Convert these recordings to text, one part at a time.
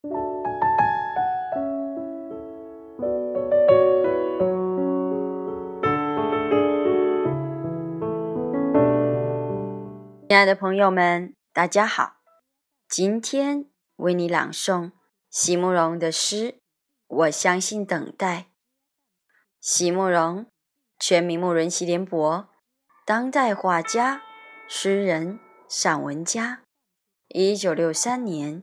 亲爱的朋友们，大家好！今天为你朗诵席慕容的诗《我相信等待》。席慕容，全名慕容席联博，当代画家、诗人、散文家。一九六三年，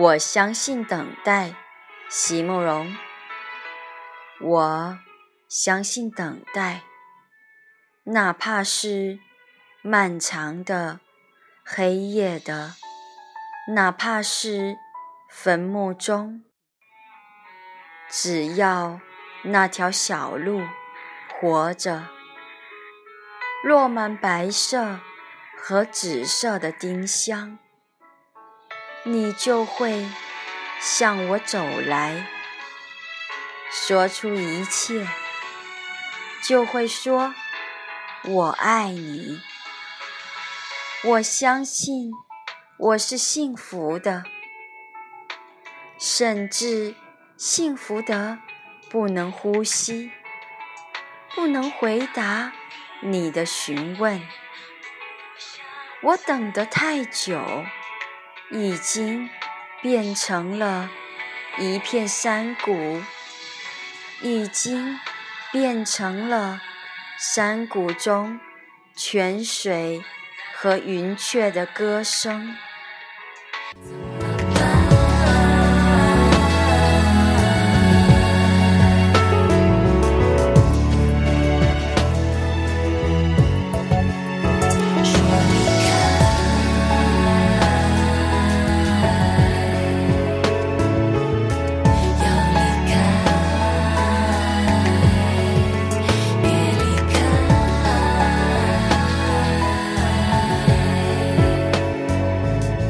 我相信等待，席慕容。我相信等待，哪怕是漫长的、黑夜的，哪怕是坟墓中，只要那条小路活着，落满白色和紫色的丁香，你就会向我走来。说出一切，就会说“我爱你”。我相信我是幸福的，甚至幸福的不能呼吸，不能回答你的询问。我等得太久，已经变成了一片山谷。已经变成了山谷中泉水和云雀的歌声。